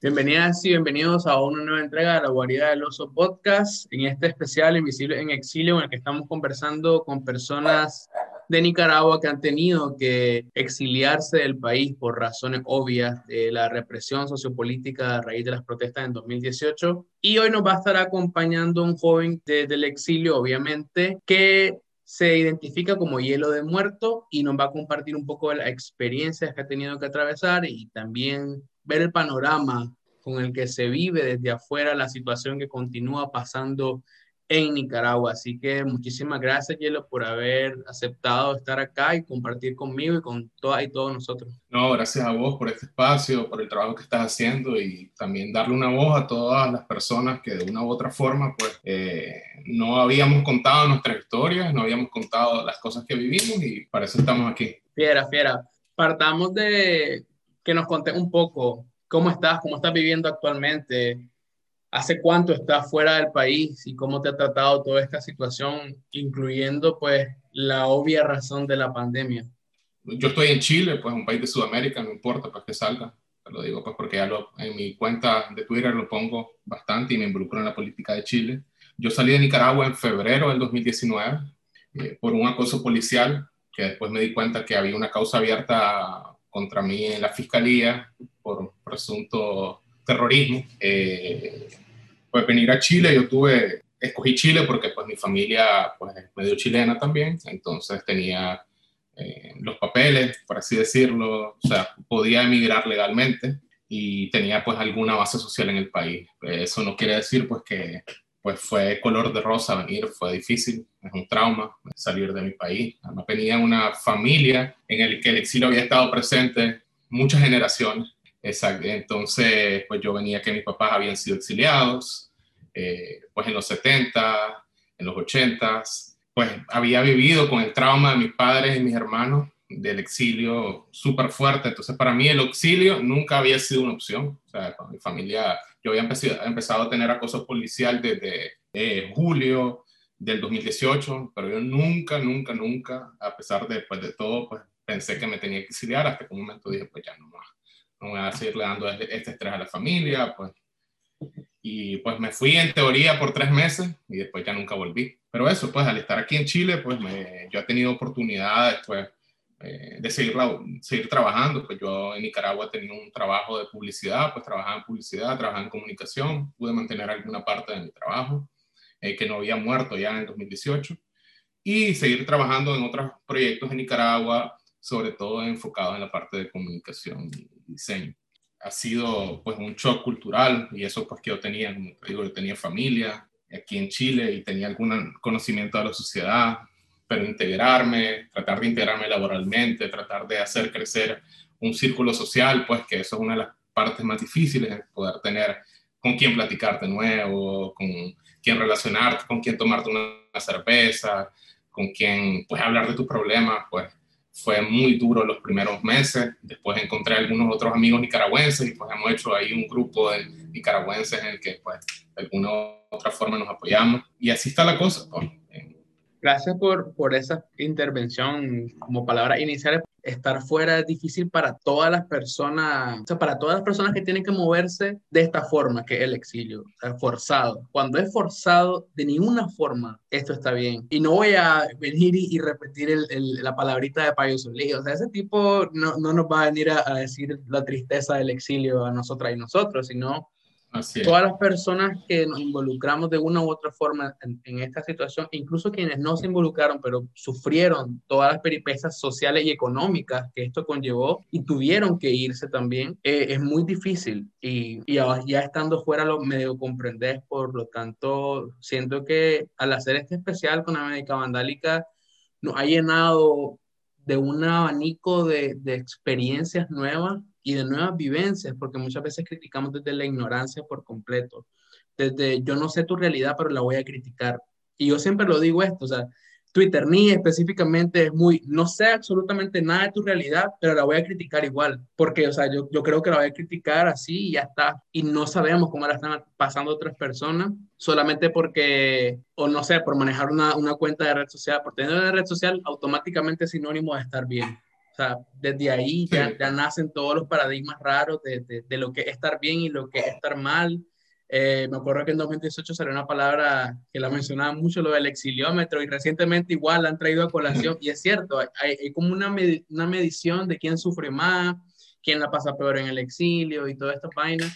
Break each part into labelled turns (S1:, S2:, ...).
S1: Bienvenidas y bienvenidos a una nueva entrega de la Guarida del Oso Podcast, en este especial Invisible en Exilio, en el que estamos conversando con personas de Nicaragua que han tenido que exiliarse del país por razones obvias de la represión sociopolítica a raíz de las protestas en 2018. Y hoy nos va a estar acompañando un joven desde el exilio, obviamente, que se identifica como hielo de muerto y nos va a compartir un poco de las experiencias que ha tenido que atravesar y también ver el panorama con el que se vive desde afuera la situación que continúa pasando en Nicaragua. Así que muchísimas gracias, Hielo, por haber aceptado estar acá y compartir conmigo y con todas y todos nosotros.
S2: No, gracias a vos por este espacio, por el trabajo que estás haciendo y también darle una voz a todas las personas que de una u otra forma, pues, eh, no habíamos contado nuestras historias, no habíamos contado las cosas que vivimos y para eso estamos aquí.
S1: Fiera, fiera. Partamos de que nos conté un poco cómo estás, cómo estás viviendo actualmente, hace cuánto estás fuera del país y cómo te ha tratado toda esta situación, incluyendo pues la obvia razón de la pandemia.
S2: Yo estoy en Chile, pues un país de Sudamérica, no importa pues que salga, te lo digo pues porque ya lo, en mi cuenta de Twitter lo pongo bastante y me involucro en la política de Chile. Yo salí de Nicaragua en febrero del 2019 eh, por un acoso policial que después me di cuenta que había una causa abierta contra mí en la fiscalía por presunto terrorismo. Eh, pues venir a Chile, yo tuve, escogí Chile porque pues mi familia pues es medio chilena también, entonces tenía eh, los papeles, por así decirlo, o sea, podía emigrar legalmente y tenía pues alguna base social en el país. Eso no quiere decir pues que pues fue color de rosa venir, fue difícil, es un trauma salir de mi país. Además venía una familia en el que el exilio había estado presente muchas generaciones. Exacto. Entonces, pues yo venía que mis papás habían sido exiliados, eh, pues en los 70, en los 80, pues había vivido con el trauma de mis padres y mis hermanos del exilio súper fuerte. Entonces, para mí el exilio nunca había sido una opción. O sea, con mi familia yo había empezado, empezado a tener acoso policial desde eh, julio del 2018, pero yo nunca, nunca, nunca, a pesar de, pues, de todo, pues pensé que me tenía que exiliar hasta que un momento dije, pues ya no más, no voy a seguirle dando este, este estrés a la familia, pues. Y pues me fui en teoría por tres meses y después ya nunca volví. Pero eso, pues al estar aquí en Chile, pues me, yo he tenido oportunidades, pues, eh, de seguir, seguir trabajando. Pues yo en Nicaragua tenía un trabajo de publicidad, pues trabajaba en publicidad, trabajaba en comunicación, pude mantener alguna parte de mi trabajo, eh, que no había muerto ya en 2018, y seguir trabajando en otros proyectos en Nicaragua, sobre todo enfocado en la parte de comunicación y diseño. Ha sido pues un shock cultural y eso pues que yo tenía, digo, yo tenía familia aquí en Chile y tenía algún conocimiento de la sociedad, pero integrarme, tratar de integrarme laboralmente, tratar de hacer crecer un círculo social, pues que eso es una de las partes más difíciles, poder tener con quién platicar de nuevo, con quién relacionarte, con quién tomarte una cerveza, con quién pues hablar de tus problemas, pues fue muy duro los primeros meses. Después encontré algunos otros amigos nicaragüenses y pues hemos hecho ahí un grupo de nicaragüenses en el que pues de alguna u otra forma nos apoyamos. Y así está la cosa. Pues.
S1: Gracias por, por esa intervención como palabra inicial. Estar fuera es difícil para todas las personas, o sea, para todas las personas que tienen que moverse de esta forma, que es el exilio, forzado. Cuando es forzado, de ninguna forma esto está bien. Y no voy a venir y, repetir el, la palabrita de Payo Solí. O sea, ese tipo no, no nos va a venir a, a decir la tristeza del exilio a nosotras y nosotros, sino Todas las personas que nos involucramos de una u otra forma en, esta situación, incluso quienes no se involucraron, pero sufrieron todas las peripecias sociales y económicas que esto conllevó y tuvieron que irse también, eh, es muy difícil. Y, y ya, estando fuera lo medio comprendes, por lo tanto, siento que al hacer este especial con la médica vandálica, nos ha llenado de un abanico de, de experiencias nuevas y de nuevas vivencias, porque muchas veces criticamos desde la ignorancia por completo, desde yo no sé tu realidad, pero la voy a criticar. Y yo siempre lo digo esto, o sea, Twitter ni específicamente es muy, no sé absolutamente nada de tu realidad, pero la voy a criticar igual, porque, o sea, yo, yo creo que la voy a criticar así y ya está, y no sabemos cómo la están pasando otras personas, solamente porque, o no sé, por manejar una, una cuenta de red social, por tener una red social, automáticamente es sinónimo de estar bien sea, desde ahí ya, ya nacen todos los paradigmas raros de, de, de, lo que es estar bien y lo que es estar mal. Eh, me acuerdo que en 2018 salió una palabra que la mencionaba mucho, lo del exiliómetro, y recientemente igual la han traído a colación, y es cierto, hay, hay como una, med una medición de quién sufre más, quién la pasa peor en el exilio y toda esta vaina.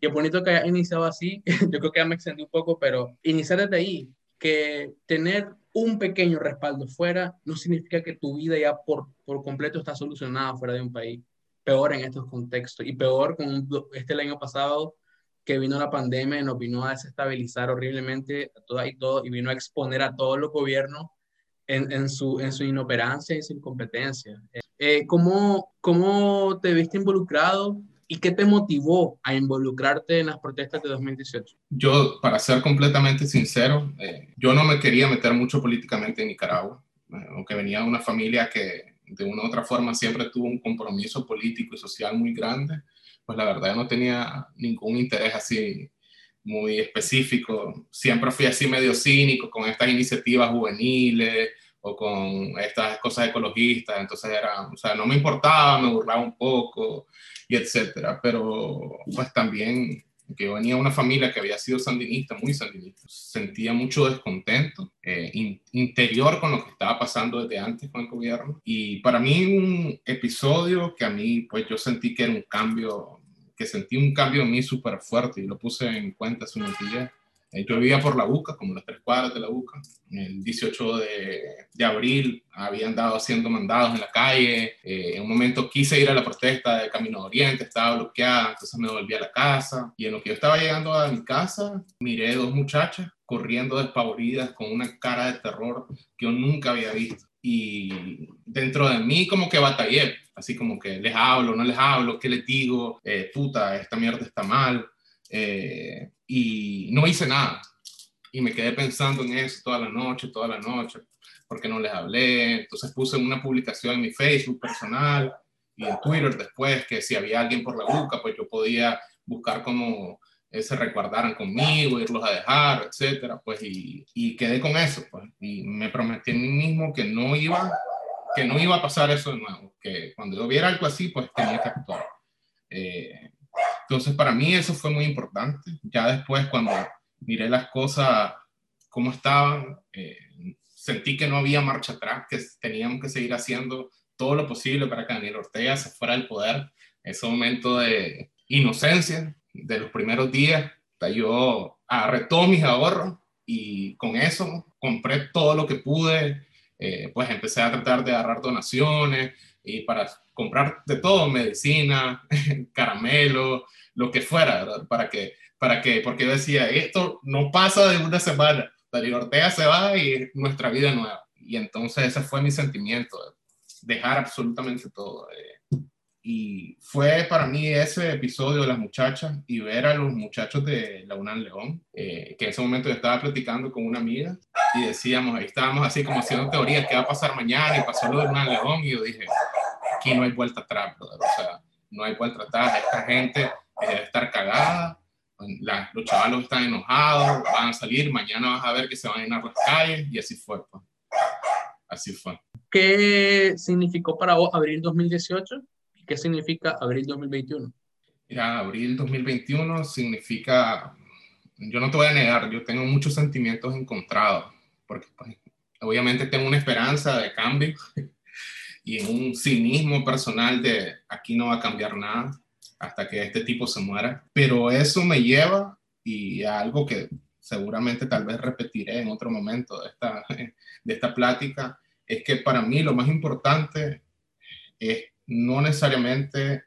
S1: Y es bonito que haya iniciado así, yo creo que ya me extendí un poco, pero iniciar desde ahí, que tener un pequeño respaldo fuera no significa que tu vida ya por, por completo está solucionada fuera de un país. Peor en estos contextos y peor con este el año pasado que vino la pandemia y nos vino a desestabilizar horriblemente a todas y todo y vino a exponer a todos los gobiernos en, su, en su inoperancia y su incompetencia. Eh, ¿cómo, ¿Cómo te viste involucrado ¿Y qué te motivó a involucrarte en las protestas de 2018?
S2: Yo, para ser completamente sincero, eh, yo no me quería meter mucho políticamente en Nicaragua, eh, aunque venía de una familia que de una u otra forma siempre tuvo un compromiso político y social muy grande, pues la verdad no tenía ningún interés así muy específico. Siempre fui así medio cínico con estas iniciativas juveniles o con estas cosas ecologistas, entonces era, o sea, no me importaba, me burlaba un poco y etcétera, pero pues también que yo venía una familia que había sido sandinista, muy sandinista, sentía mucho descontento eh, interior con lo que estaba pasando desde antes con el gobierno. Y para mí un episodio que a mí, pues yo sentí que era un cambio, que sentí un cambio en mí súper fuerte y lo puse en cuenta hace unos días, eh, yo vivía por la UCA, como las tres cuadras de la UCA. El 18 de, de abril habían dado haciendo mandados en la calle. Eh, en un momento quise ir a la protesta de Camino de Oriente, estaba bloqueada, entonces me volví a la casa. Y en lo que yo estaba llegando a mi casa, miré dos muchachas corriendo despavoridas con una cara de terror que yo nunca había visto. Y dentro de mí como que batallé, así como que les hablo, no les hablo, ¿qué les digo? Eh, puta, esta mierda está mal. Eh, y no hice nada. Y me quedé pensando en eso toda la noche, toda la noche, porque no les hablé. Entonces puse una publicación en mi Facebook personal y en Twitter después que si había alguien por la boca, pues yo podía buscar cómo eh, se recuerdaran conmigo, irlos a dejar, etcétera, pues y, y, quedé con eso, pues, y me prometí a mí mismo que no iba, que no iba a pasar eso de nuevo, que cuando yo viera algo así, pues tenía que actuar. Eh, entonces, para mí eso fue muy importante. Ya después, cuando miré las cosas como estaban, eh, sentí que no había marcha atrás, que teníamos que seguir haciendo todo lo posible para que Daniel Ortega se fuera del poder. Ese momento de inocencia de los primeros días, yo agarré todos mis ahorros y con eso compré todo lo que pude. Eh, pues empecé a tratar de agarrar donaciones y para comprar de todo, medicina, caramelo, lo que fuera, ¿verdad? Para que, para que, porque yo decía, esto no pasa de una semana, Darío Ortega se va y nuestra vida nueva. Y entonces ese fue mi sentimiento, dejar absolutamente todo. Eh. Y fue para mí ese episodio de las muchachas y ver a los muchachos de la UNAM León, eh, que en ese momento yo estaba platicando con una amiga y decíamos, ahí estábamos así como haciendo teorías, ¿qué va a pasar mañana? Y pasó lo de UNAM León y yo dije, aquí no hay vuelta atrás, brother. o sea, no hay vuelta atrás, esta gente debe estar cagada, los chavalos están enojados, van a salir, mañana vas a ver que se van a llenar las calles y así fue. Pues. Así fue.
S1: ¿Qué significó para vos abril 2018 y qué significa abril 2021?
S2: Mira, abril 2021 significa, yo no te voy a negar, yo tengo muchos sentimientos encontrados, porque pues, obviamente tengo una esperanza de cambio y un cinismo personal de aquí no va a cambiar nada hasta que este tipo se muera. Pero eso me lleva y a algo que seguramente tal vez repetiré en otro momento de esta, de esta plática, es que para mí lo más importante es no necesariamente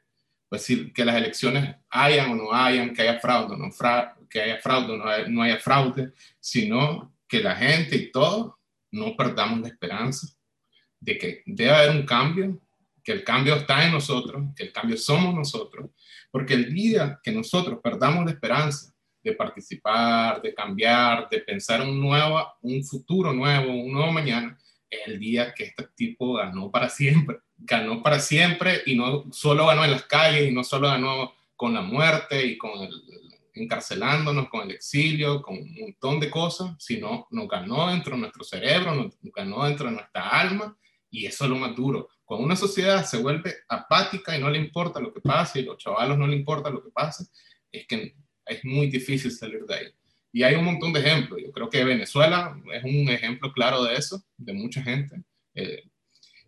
S2: pues, que las elecciones hayan o no hayan, que haya fraude o no, que haya fraude no, no haya fraude, sino que la gente y todos no perdamos la esperanza de que debe haber un cambio, que el cambio está en nosotros, que el cambio somos nosotros, porque el día que nosotros perdamos la esperanza de participar, de cambiar, de pensar un nuevo, un futuro nuevo, un nuevo mañana, es el día que este tipo ganó para siempre, ganó para siempre y no solo ganó en las calles y no solo ganó con la muerte y con el, encarcelándonos, con el exilio, con un montón de cosas, sino nos ganó dentro de nuestro cerebro, nos ganó dentro de nuestra alma y eso es lo más duro, Cuando una sociedad se vuelve apática y no le importa lo que pase, y los chavalos no le importa lo que pase, es que es muy difícil salir de ahí. Y hay un montón de ejemplos. Yo creo que Venezuela es un ejemplo claro de eso, de mucha gente. Eh,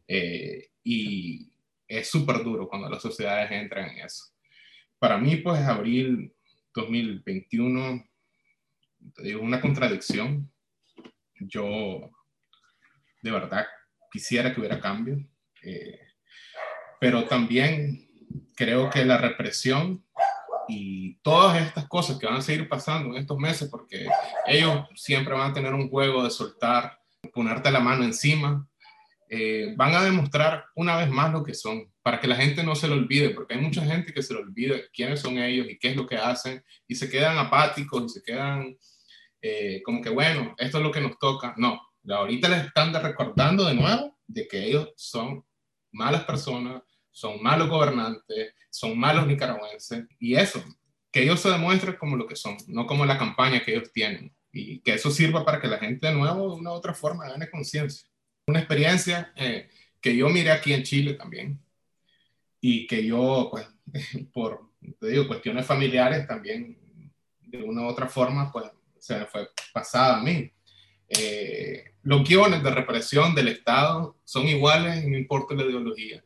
S2: eh, y es súper duro cuando las sociedades entran en eso. Para mí, pues, abril 2021, te digo, una contradicción. Yo, de verdad, quisiera que hubiera cambio, eh, pero también creo que la represión y todas estas cosas que van a seguir pasando en estos meses, porque ellos siempre van a tener un juego de soltar, ponerte la mano encima, eh, van a demostrar una vez más lo que son, para que la gente no se lo olvide, porque hay mucha gente que se lo olvida quiénes son ellos y qué es lo que hacen, y se quedan apáticos y se quedan eh, como que, bueno, esto es lo que nos toca. No, ahorita les están recordando de nuevo de que ellos son malas personas, son malos gobernantes, son malos nicaragüenses, y eso, que ellos se demuestren como lo que son, no como la campaña que ellos tienen, y que eso sirva para que la gente de nuevo, de una u otra forma, gane conciencia. Una experiencia eh, que yo miré aquí en Chile también, y que yo, pues, por, te digo, cuestiones familiares también, de una u otra forma, pues, se me fue pasada a mí. Eh, los guiones de represión del Estado son iguales, no importa la ideología.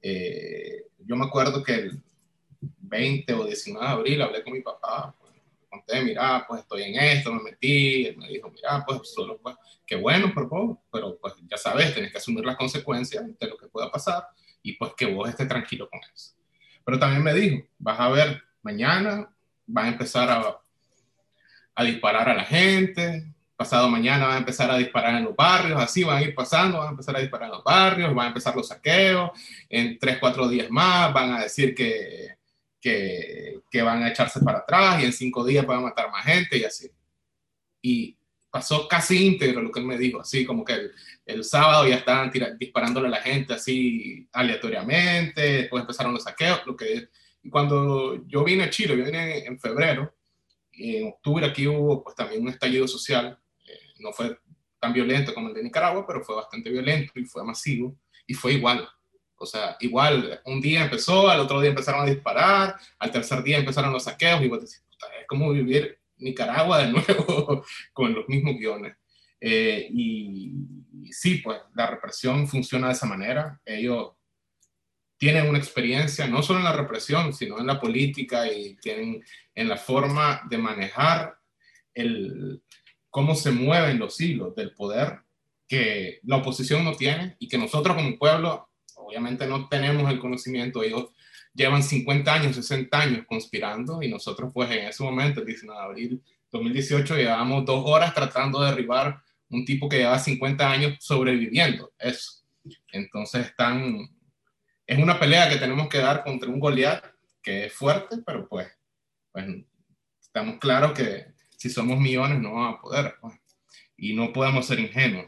S2: Eh, yo me acuerdo que el 20 o 19 de abril hablé con mi papá, conté, mira, pues estoy en esto, me metí, él me dijo, mira, pues solo, pues, qué bueno, pero, pero pues ya sabes, tenés que asumir las consecuencias de lo que pueda pasar y pues que vos estés tranquilo con eso. Pero también me dijo, vas a ver, mañana va a empezar a, a disparar a la gente, pasado mañana van a empezar a disparar en los barrios, así van a ir pasando, van a empezar a disparar en los barrios, van a empezar los saqueos, en tres, cuatro días más van a decir que, que, que, van a echarse para atrás y en cinco días van a matar más gente y así. Y pasó casi íntegro lo que él me dijo, así como que el, el sábado ya estaban disparándole a la gente así aleatoriamente, después empezaron los saqueos, lo que... Cuando yo vine a Chile, yo vine en febrero, y en octubre aquí hubo pues también un estallido social no fue tan violento como el de Nicaragua, pero fue bastante violento y fue masivo y fue igual. O sea, igual, un día empezó, al otro día empezaron a disparar, al tercer día empezaron los saqueos y vos decís, es como vivir Nicaragua de nuevo con los mismos guiones. Eh, y, y, sí, pues la represión funciona de esa manera. Ellos tienen una experiencia no solo en la represión, sino en la política y tienen en la forma de manejar el, cómo se mueven los hilos del poder que la oposición no tiene y que nosotros como pueblo obviamente no tenemos el conocimiento. Ellos llevan 50 años, 60 años conspirando y nosotros pues en ese momento, el 19 de abril 2018, llevamos dos horas tratando de derribar un tipo que lleva 50 años sobreviviendo. Eso. Entonces están, es una pelea que tenemos que dar contra un Goliat que es fuerte, pero pues, pues estamos claros que si somos millones no vamos a poder. Pues. Y no podemos ser ingenuos.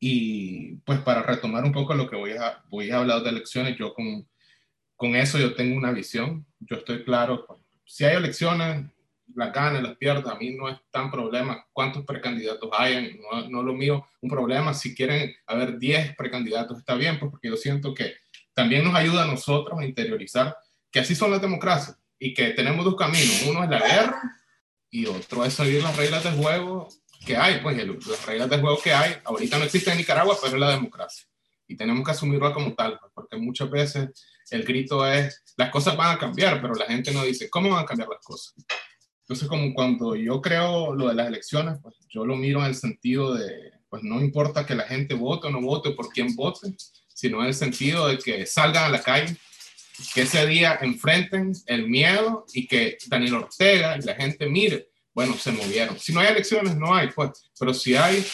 S2: Y pues para retomar un poco lo que voy a, voy a hablar de elecciones, yo con, con eso yo tengo una visión. Yo estoy claro, pues, si hay elecciones, las ganas, las pierdas, a mí no es tan problema cuántos precandidatos hayan, no, no lo mío, un problema, si quieren haber 10 precandidatos está bien, pues porque yo siento que también nos ayuda a nosotros a interiorizar que así son las democracias y que tenemos dos caminos, uno es la guerra y otro es seguir las reglas del juego que hay, pues las reglas del juego que hay, ahorita no existe en Nicaragua, pero es la democracia. Y tenemos que asumirla como tal, pues, porque muchas veces el grito es, las cosas van a cambiar, pero la gente no dice, ¿cómo van a cambiar las cosas? Entonces, como cuando yo creo lo de las elecciones, pues yo lo miro en el sentido de, pues no importa que la gente vote o no vote, por quién vote, sino en el sentido de que salgan a la calle que ese día enfrenten el miedo y que Daniel Ortega y la gente mire, bueno, se movieron. Si no hay elecciones, no hay, pues, pero si hay,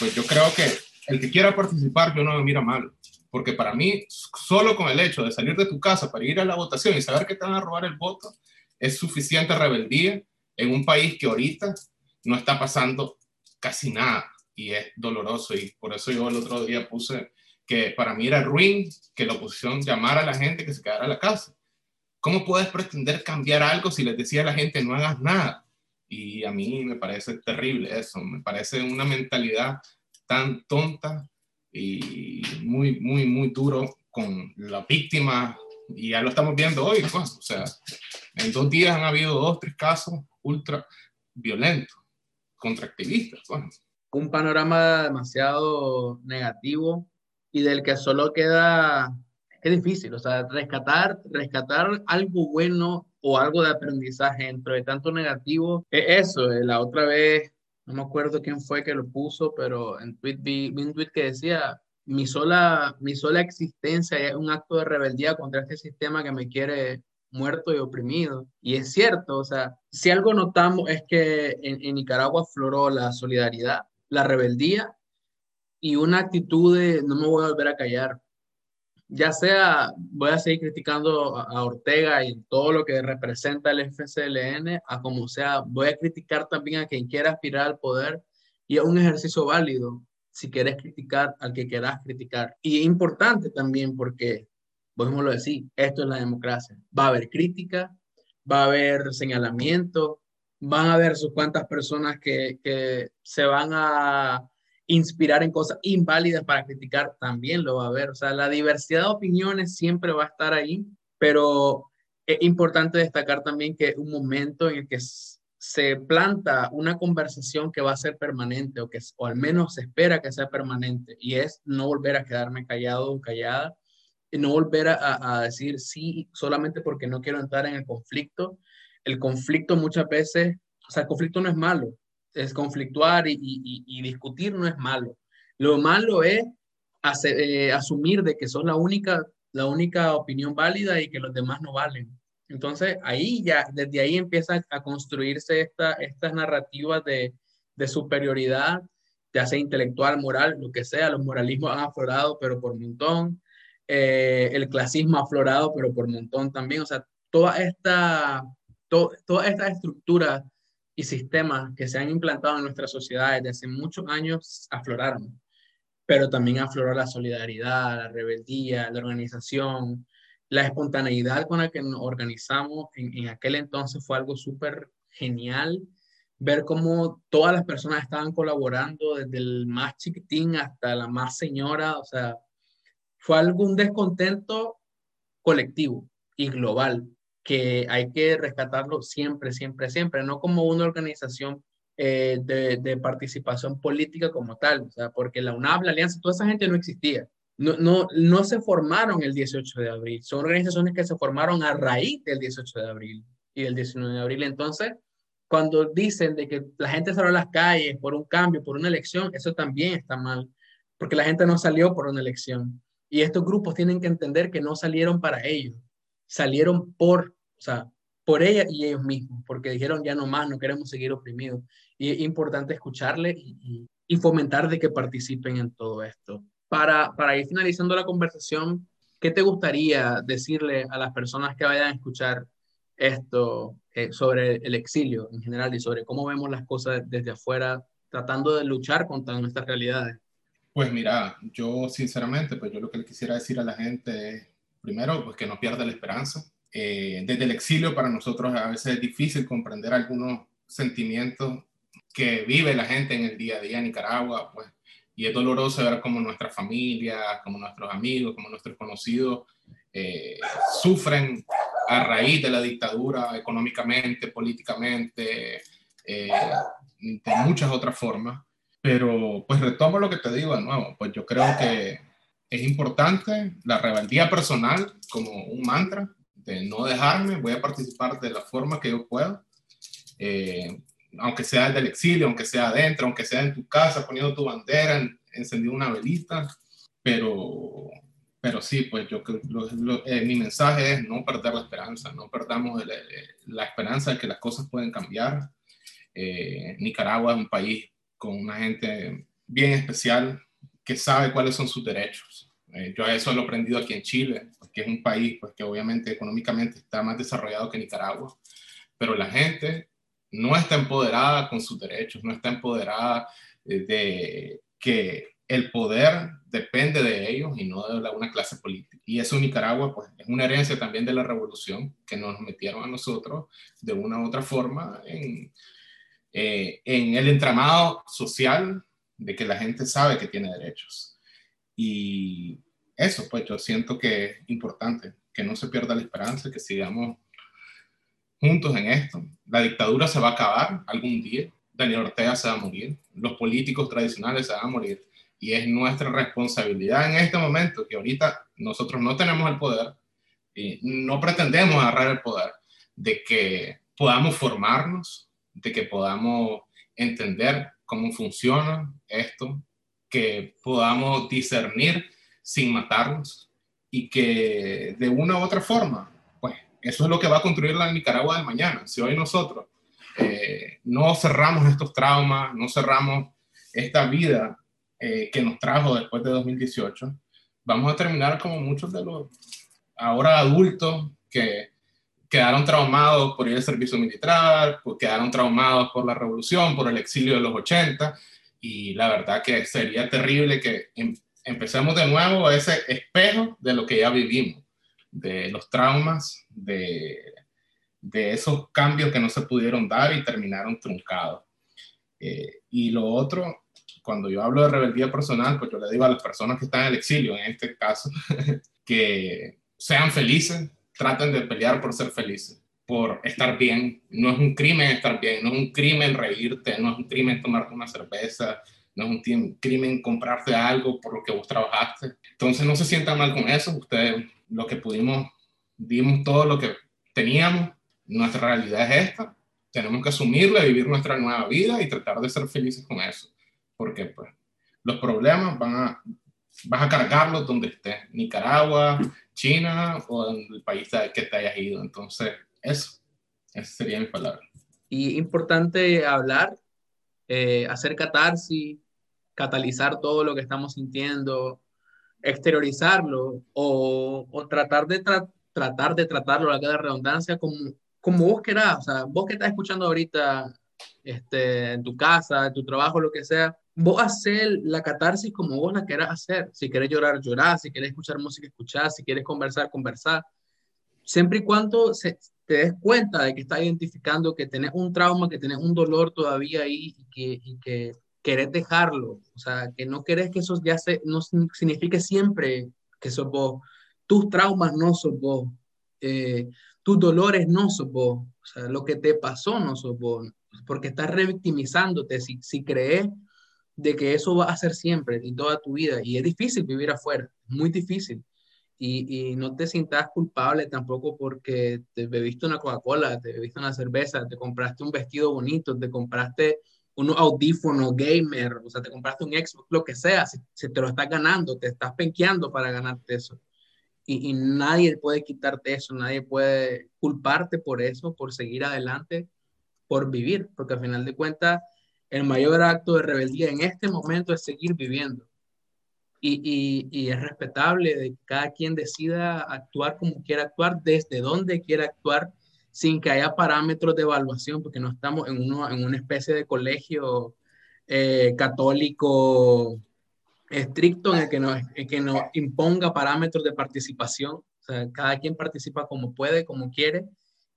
S2: pues yo creo que el que quiera participar, yo no me mira mal, porque para mí, solo con el hecho de salir de tu casa para ir a la votación y saber que te van a robar el voto, es suficiente rebeldía en un país que ahorita no está pasando casi nada y es doloroso y por eso yo el otro día puse que para mí era ruin que la oposición llamara a la gente que se quedara en la casa. ¿Cómo puedes pretender cambiar algo si les decía a la gente no hagas nada? Y a mí me parece terrible eso, me parece una mentalidad tan tonta y muy, muy, muy duro con la víctima y ya lo estamos viendo hoy, pues, o sea, en dos días han habido dos, tres casos ultra violentos contra activistas. Pues.
S1: Un panorama demasiado negativo y del que solo queda, es difícil, o sea, rescatar, rescatar algo bueno o algo de aprendizaje dentro de tanto negativo. Es eso, eh, la otra vez, no me acuerdo quién fue que lo puso, pero en tweet vi, un tweet que decía, mi sola, mi sola existencia es un acto de rebeldía contra este sistema que me quiere muerto y oprimido. Y es cierto, o sea, si algo notamos es que en, Nicaragua floró la solidaridad, la rebeldía y una actitud de no me voy a volver a callar. Ya sea, voy a seguir criticando a, Ortega y todo lo que representa el FCLN, a como sea, voy a criticar también a quien quiera aspirar al poder y es un ejercicio válido si quieres criticar al que quieras criticar. Y es importante también porque podemos decir, esto es la democracia. Va a haber crítica, va a haber señalamiento, van a haber sus cuantas personas que, que se van a inspirar en cosas inválidas para criticar, también lo va a haber. O sea, la diversidad de opiniones siempre va a estar ahí, pero es importante destacar también que un momento en el que se planta una conversación que va a ser permanente o que o al menos se espera que sea permanente y es no volver a quedarme callado o callada y no volver a, a, decir sí solamente porque no quiero entrar en el conflicto. El conflicto muchas veces, o sea, el conflicto no es malo, es conflictuar y, discutir no es malo. Lo malo es eh, asumir de que son la única, la única opinión válida y que los demás no valen. Entonces, ahí ya, desde ahí empieza a construirse esta, estas narrativas de, superioridad, ya sea intelectual, moral, lo que sea. Los moralismos han aflorado, pero por montón. Eh, el clasismo aflorado, pero por montón también. O sea, toda esta, toda esta estructura y sistemas que se han implantado en nuestra sociedad desde hace muchos años afloraron, pero también afloró la solidaridad, la rebeldía, la organización, la espontaneidad con la que nos organizamos en, en aquel entonces fue algo súper genial. Ver cómo todas las personas estaban colaborando, desde el más chiquitín hasta la más señora, o sea, fue algún descontento colectivo y global que hay que rescatarlo siempre, siempre, siempre, no como una organización eh, de, participación política como tal, porque la UNAP, la Alianza, toda esa gente no existía no, no, no se formaron el 18 de abril, son organizaciones que se formaron a raíz del 18 de abril y del 19 de abril. Entonces, cuando dicen de que la gente salió a las calles por un cambio, por una elección, eso también está mal, porque la gente no salió por una elección. Y estos grupos tienen que entender que no salieron para ellos, salieron por, o sea, por ella y ellos mismos, porque dijeron ya no más, no queremos seguir oprimidos. Y es importante escucharle y, fomentar de que participen en todo esto para, para ir finalizando la conversación, ¿qué te gustaría decirle a las personas que vayan a escuchar esto eh, sobre el exilio en general y sobre cómo vemos las cosas desde afuera, tratando de luchar contra nuestras realidades?
S2: Pues mira, yo sinceramente, pues yo lo que le quisiera decir a la gente es, primero, pues que no pierda la esperanza. Eh, desde el exilio para nosotros a veces es difícil comprender algunos sentimientos que vive la gente en el día a día en Nicaragua, pues y es doloroso ver cómo nuestra familia, como nuestros amigos, como nuestros conocidos eh, sufren a raíz de la dictadura económicamente, políticamente, eh, de muchas otras formas. Pero pues retomo lo que te digo de nuevo, pues yo creo que es importante la rebeldía personal como un mantra de no dejarme, voy a participar de la forma que yo pueda. Eh, aunque sea del exilio, aunque sea adentro, aunque sea en tu casa, poniendo tu bandera, encendiendo una velita, pero, pero sí, pues yo eh, mi mensaje es no perder la esperanza, no perdamos la esperanza de que las cosas pueden cambiar. Eh, Nicaragua es un país con una gente bien especial que sabe cuáles son sus derechos. Eh, yo eso lo he aprendido aquí en Chile, que es un país pues, que obviamente económicamente está más desarrollado que Nicaragua, pero la gente no está empoderada con sus derechos, no está empoderada eh, de que el poder depende de ellos y no de una clase política. Y eso en Nicaragua pues, es una herencia también de la revolución que nos metieron a nosotros de una u otra forma en, eh, en el entramado social de que la gente sabe que tiene derechos. Y eso, pues yo siento que es importante, que no se pierda la esperanza, que sigamos juntos en esto. La dictadura se va a acabar algún día, Daniel Ortega se va a morir, los políticos tradicionales se van a morir, y es nuestra responsabilidad en este momento, que ahorita nosotros no tenemos el poder y no pretendemos agarrar el poder, de que podamos formarnos, de que podamos entender cómo funciona esto, que podamos discernir sin matarnos y que de una u otra forma, pues eso es lo que va a construir la Nicaragua de mañana. Si hoy nosotros eh, no cerramos estos traumas, no cerramos esta vida eh, que nos trajo después de 2018, vamos a terminar como muchos de los ahora adultos que quedaron traumados por ir al servicio militar, quedaron traumados por la revolución, por el exilio de los 80, y la verdad que sería terrible que em, empecemos de nuevo ese espejo de lo que ya vivimos, de los traumas, de, de esos cambios que no se pudieron dar y terminaron truncados. Eh, y lo otro, cuando yo hablo de rebeldía personal, pues yo le digo a las personas que están en el exilio, en este caso, que sean felices, traten de pelear por ser felices, por estar bien. No es un crimen estar bien, no es un crimen reírte, no es un crimen tomarte una cerveza, no es un crimen comprarte algo por lo que vos trabajaste. Entonces no se sientan mal con eso, ustedes lo que pudimos, dimos todo lo que teníamos, nuestra realidad es esta, tenemos que asumirla, vivir nuestra nueva vida y tratar de ser felices con eso, porque pues los problemas van a, vas a cargarlos donde estés, Nicaragua, China o el país que te hayas ido. Entonces, eso, esa sería mi palabra.
S1: Y importante hablar, eh, hacer catarsis, catalizar todo lo que estamos sintiendo, exteriorizarlo o, o tratar, de tratar de tratarlo, la de redundancia, como, como vos querás. O sea, vos que estás escuchando ahorita este, en tu casa, en tu trabajo, lo que sea, vos hacer la catarsis como vos la quieras hacer. Si quieres llorar, llorar. Si quieres escuchar música, escuchar. Si quieres conversar, conversar. Siempre y cuando se, te des cuenta de que estás identificando que tenés un trauma, que tenés un dolor todavía ahí y que, y que querés dejarlo. O sea, que no querés que eso ya se, no signifique siempre que sos vos. Tus traumas no sos vos. Eh, tus dolores no sos vos. O sea, lo que te pasó no sos vos. Porque estás revictimizándote. Si, si crees de que eso va a ser siempre y toda tu vida. Y es difícil vivir afuera, muy difícil. Y, y no te sientas culpable tampoco porque te bebiste una Coca-Cola, te bebiste una cerveza, te compraste un vestido bonito, te compraste un audífono gamer, o sea, te compraste un Xbox, lo que sea, si, te lo estás ganando, te estás penqueando para ganarte eso. Y, y, nadie puede quitarte eso, nadie puede culparte por eso, por seguir adelante, por vivir, porque al final de cuentas el mayor acto de rebeldía en este momento es seguir viviendo. Y, y, es respetable de que cada quien decida actuar como quiera actuar, desde donde quiera actuar, sin que haya parámetros de evaluación, porque no estamos en, uno, en una especie de colegio eh, católico estricto en el que nos, que nos imponga parámetros de participación. O sea, cada quien participa como puede, como quiere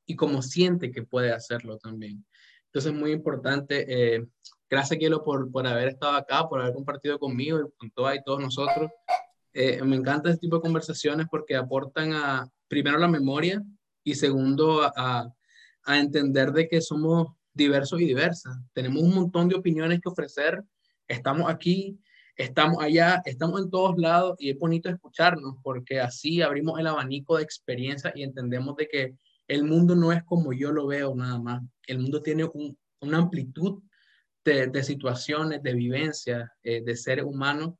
S1: y como siente que puede hacerlo también. Entonces es muy importante. Eh, gracias, Kielo, por, por haber estado acá, por haber compartido conmigo y con todas y todos nosotros. Eh, me encanta este tipo de conversaciones porque aportan a, primero, la memoria y segundo, a, a entender de que somos diversos y diversas. Tenemos un montón de opiniones que ofrecer. Estamos aquí, estamos allá, estamos en todos lados y es bonito escucharnos porque así abrimos el abanico de experiencia y entendemos de que el mundo no es como yo lo veo nada más. El mundo tiene una amplitud de, situaciones, de vivencias, eh, de seres humanos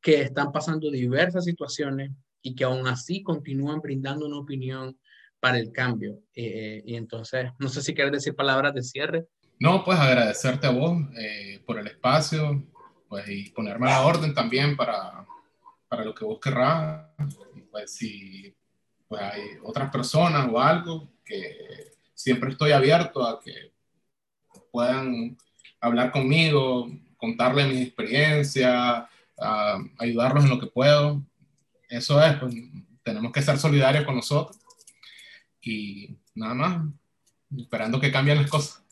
S1: que están pasando diversas situaciones y que aún así continúan brindando una opinión para el cambio. Eh, y entonces, no sé si quieres decir palabras de cierre.
S2: No, pues agradecerte a vos eh, por el espacio pues, y ponerme a la orden también para, para lo que vos querrás. pues si pues hay otras personas o algo que siempre estoy abierto a que puedan hablar conmigo, contarle mi experiencia, ayudarlos en lo que puedo. Eso es, pues, tenemos que ser solidarios con nosotros y nada más, esperando que cambien las cosas.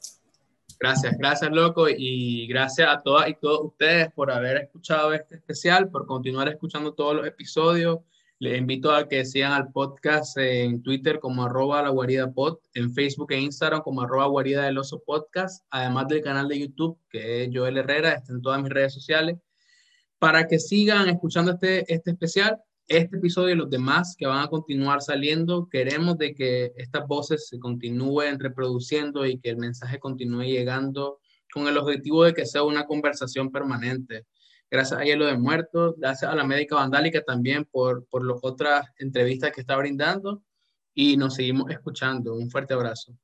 S1: Gracias, gracias, loco, y gracias a todas y todos ustedes por haber escuchado este especial, por continuar escuchando todos los episodios. Les invito a que sigan al podcast en Twitter como arroba la guarida pod, en Facebook e Instagram como arroba guarida del oso podcast, además del canal de YouTube que es Joel Herrera, está en todas mis redes sociales, para que sigan escuchando este, este especial este episodio y los demás que van a continuar saliendo, queremos de que estas voces se continúen reproduciendo y que el mensaje continúe llegando con el objetivo de que sea una conversación permanente. Gracias a Hielo de Muertos, gracias a la Médica Vandálica también por, por las otras entrevistas que está brindando y nos seguimos escuchando. Un fuerte abrazo.